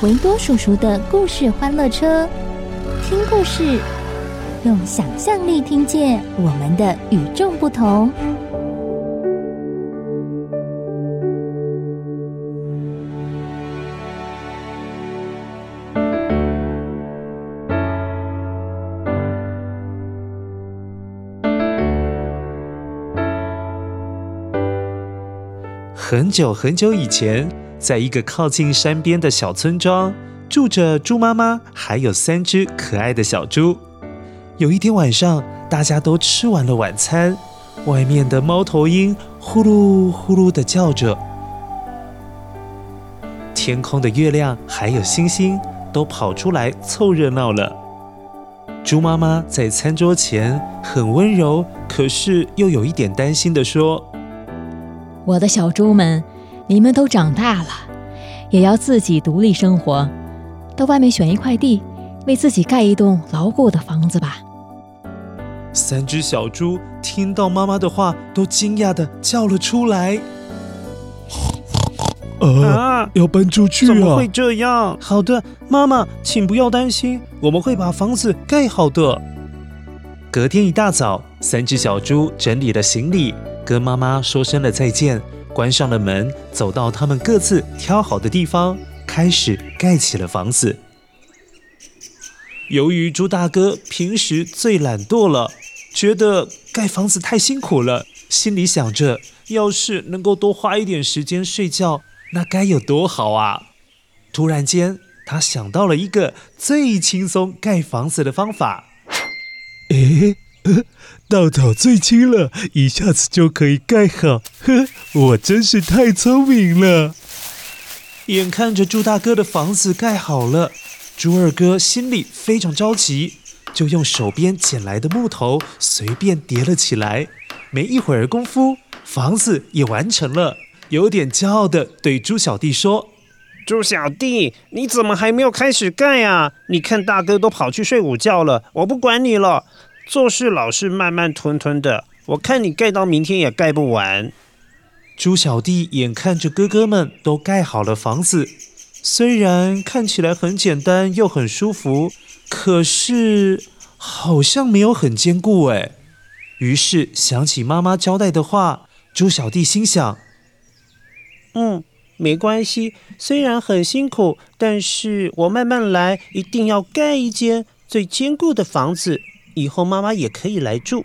维多叔叔的故事欢乐车，听故事，用想象力听见我们的与众不同。很久很久以前，在一个靠近山边的小村庄，住着猪妈妈，还有三只可爱的小猪。有一天晚上，大家都吃完了晚餐，外面的猫头鹰呼噜呼噜地叫着，天空的月亮还有星星都跑出来凑热闹了。猪妈妈在餐桌前很温柔，可是又有一点担心地说。我的小猪们，你们都长大了，也要自己独立生活，到外面选一块地，为自己盖一栋牢固的房子吧。三只小猪听到妈妈的话，都惊讶的叫了出来。啊，要搬出去啊？怎么会这样？好的，妈妈，请不要担心，我们会把房子盖好的。隔天一大早，三只小猪整理了行李。跟妈妈说声了再见，关上了门，走到他们各自挑好的地方，开始盖起了房子。由于猪大哥平时最懒惰了，觉得盖房子太辛苦了，心里想着，要是能够多花一点时间睡觉，那该有多好啊！突然间，他想到了一个最轻松盖房子的方法。诶。稻草最轻了，一下子就可以盖好。呵，我真是太聪明了。眼看着猪大哥的房子盖好了，猪二哥心里非常着急，就用手边捡来的木头随便叠了起来。没一会儿功夫，房子也完成了。有点骄傲的对猪小弟说：“猪小弟，你怎么还没有开始盖啊？你看大哥都跑去睡午觉了，我不管你了。”做事老是慢慢吞吞的，我看你盖到明天也盖不完。猪小弟眼看着哥哥们都盖好了房子，虽然看起来很简单又很舒服，可是好像没有很坚固哎。于是想起妈妈交代的话，猪小弟心想：嗯，没关系，虽然很辛苦，但是我慢慢来，一定要盖一间最坚固的房子。以后妈妈也可以来住。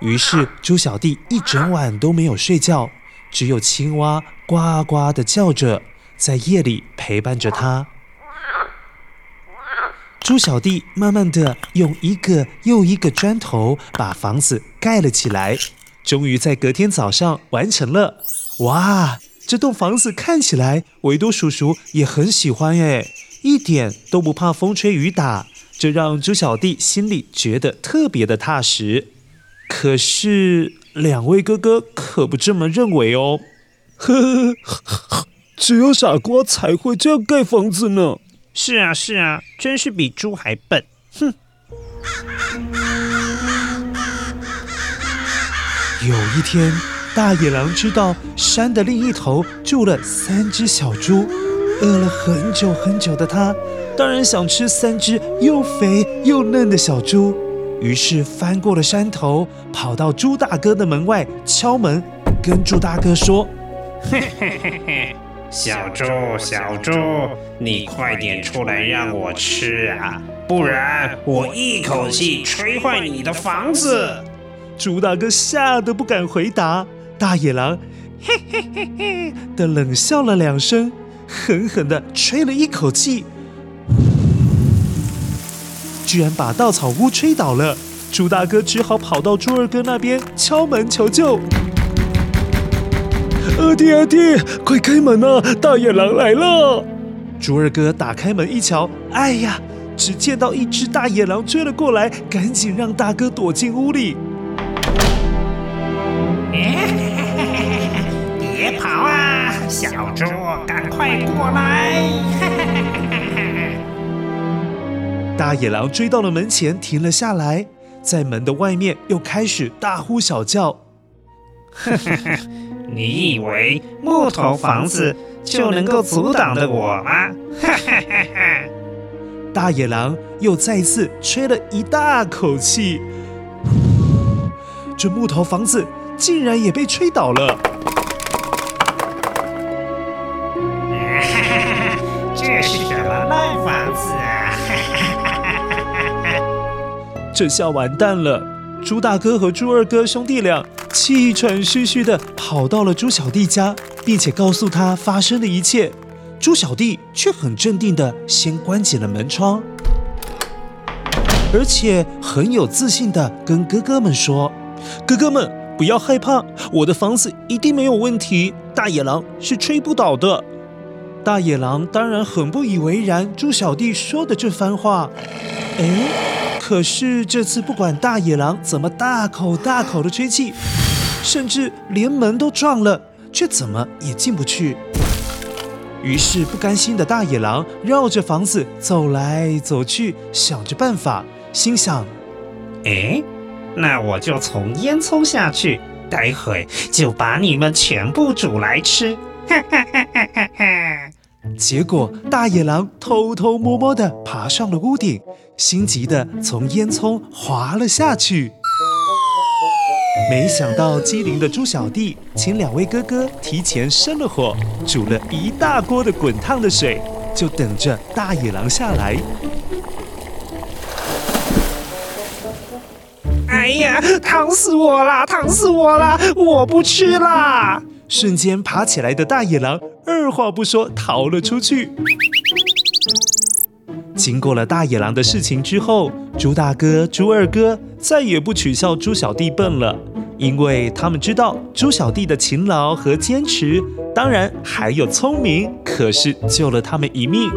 于是猪小弟一整晚都没有睡觉，只有青蛙呱呱的叫着，在夜里陪伴着他。猪小弟慢慢的用一个又一个砖头把房子盖了起来，终于在隔天早上完成了。哇，这栋房子看起来维多叔叔也很喜欢诶，一点都不怕风吹雨打。这让猪小弟心里觉得特别的踏实，可是两位哥哥可不这么认为哦。呵呵，只有傻瓜才会这样盖房子呢。是啊，是啊，真是比猪还笨。哼。有一天，大野狼知道山的另一头住了三只小猪，饿了很久很久的他。当然想吃三只又肥又嫩的小猪，于是翻过了山头，跑到猪大哥的门外敲门，跟猪大哥说：“嘿嘿嘿嘿，小猪，小猪，你快点出来让我吃啊！不然我一口气吹坏你的房子。猪大哥吓得不敢回答。大野狼嘿嘿嘿嘿的冷笑了两声，狠狠地吹了一口气，居然把稻草屋吹倒了。猪大哥只好跑到猪二哥那边敲门求救。二弟二弟，快开门啊！大野狼来了！猪二哥打开门一瞧，哎呀，只见到一只大野狼追了过来，赶紧让大哥躲进屋里。别跑啊，小猪，赶快过来！大野狼追到了门前，停了下来，在门的外面又开始大呼小叫。你以为木头房子就能够阻挡的我吗？大野狼又再次吹了一大口气，这木头房子竟然也被吹倒了。这下完蛋了！猪大哥和猪二哥兄弟俩。气喘吁吁地跑到了猪小弟家，并且告诉他发生的一切。猪小弟却很镇定地先关紧了门窗，而且很有自信地跟哥哥们说：“哥哥们，不要害怕，我的房子一定没有问题，大野狼是吹不倒的。”大野狼当然很不以为然，猪小弟说的这番话。哎。可是这次不管大野狼怎么大口大口的吹气，甚至连门都撞了，却怎么也进不去。于是不甘心的大野狼绕着房子走来走去，想着办法，心想：哎，那我就从烟囱下去，待会就把你们全部煮来吃。哈哈哈哈哈哈！结果，大野狼偷偷摸摸地爬上了屋顶，心急地从烟囱滑了下去。没想到机灵的猪小弟请两位哥哥提前生了火，煮了一大锅的滚烫的水，就等着大野狼下来。哎呀，烫死我啦！烫死我啦！我不吃啦！瞬间爬起来的大野狼，二话不说逃了出去。经过了大野狼的事情之后，猪大哥、猪二哥再也不取笑猪小弟笨了，因为他们知道猪小弟的勤劳和坚持，当然还有聪明，可是救了他们一命。